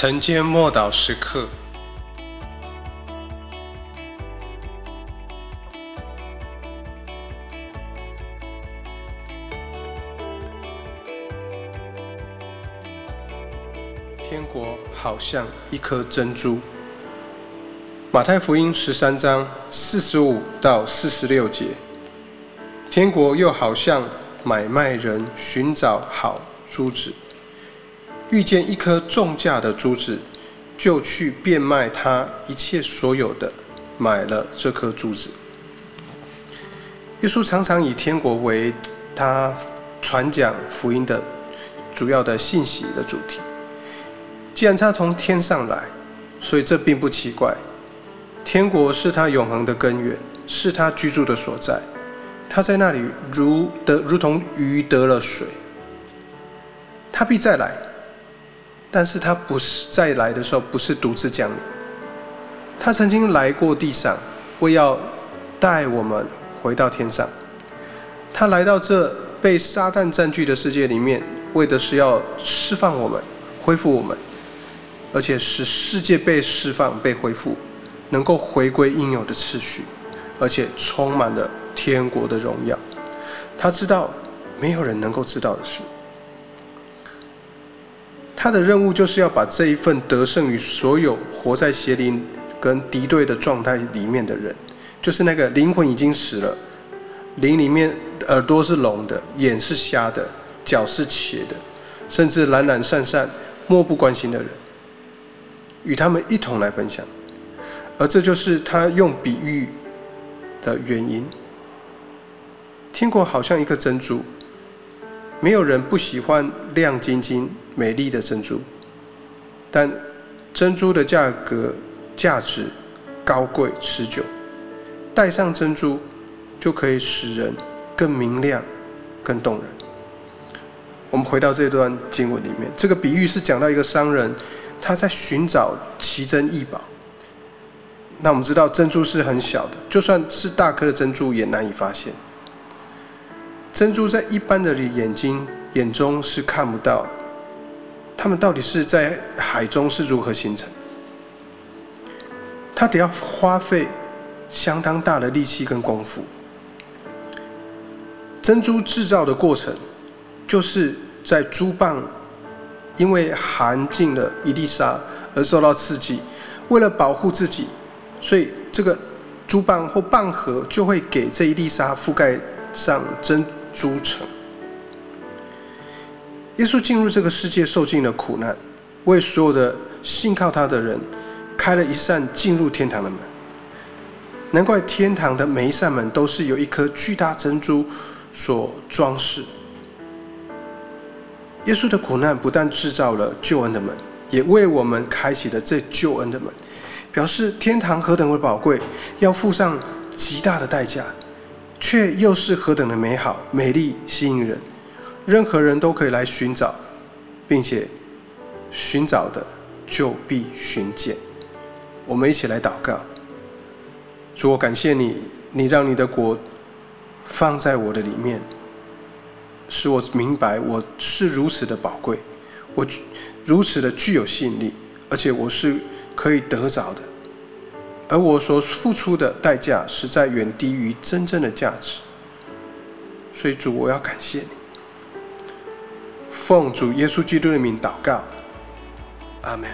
晨间默祷时刻。天国好像一颗珍珠。马太福音十三章四十五到四十六节。天国又好像买卖人寻找好珠子。遇见一颗重价的珠子，就去变卖他一切所有的，买了这颗珠子。耶稣常常以天国为他传讲福音的主要的信息的主题。既然他从天上来，所以这并不奇怪。天国是他永恒的根源，是他居住的所在。他在那里如得如同鱼得了水，他必再来。但是他不是再来的时候，不是独自降临。他曾经来过地上，为要带我们回到天上。他来到这被撒旦占据的世界里面，为的是要释放我们，恢复我们，而且使世界被释放、被恢复，能够回归应有的次序，而且充满了天国的荣耀。他知道没有人能够知道的事。他的任务就是要把这一份得胜于所有活在邪灵跟敌对的状态里面的人，就是那个灵魂已经死了，灵里面耳朵是聋的，眼是瞎的，脚是瘸的，甚至懒懒散散、漠不关心的人，与他们一同来分享。而这就是他用比喻的原因。天国好像一颗珍珠。没有人不喜欢亮晶晶、美丽的珍珠，但珍珠的价格、价值高贵、持久。戴上珍珠，就可以使人更明亮、更动人。我们回到这段经文里面，这个比喻是讲到一个商人，他在寻找奇珍异宝。那我们知道，珍珠是很小的，就算是大颗的珍珠也难以发现。珍珠在一般的眼睛眼中是看不到，它们到底是在海中是如何形成？它得要花费相当大的力气跟功夫。珍珠制造的过程，就是在珠蚌因为含进了一粒沙而受到刺激，为了保护自己，所以这个珠蚌或蚌壳就会给这一粒沙覆盖上珍。珠层，耶稣进入这个世界，受尽了苦难，为所有的信靠他的人开了一扇进入天堂的门。难怪天堂的每一扇门都是由一颗巨大珍珠所装饰。耶稣的苦难不但制造了救恩的门，也为我们开启了这救恩的门，表示天堂何等的宝贵，要付上极大的代价。却又是何等的美好、美丽、吸引人，任何人都可以来寻找，并且寻找的就必寻见。我们一起来祷告：主，我感谢你，你让你的国放在我的里面，使我明白我是如此的宝贵，我如此的具有吸引力，而且我是可以得着的。而我所付出的代价实在远低于真正的价值，所以主，我要感谢你。奉主耶稣基督的名祷告，阿门。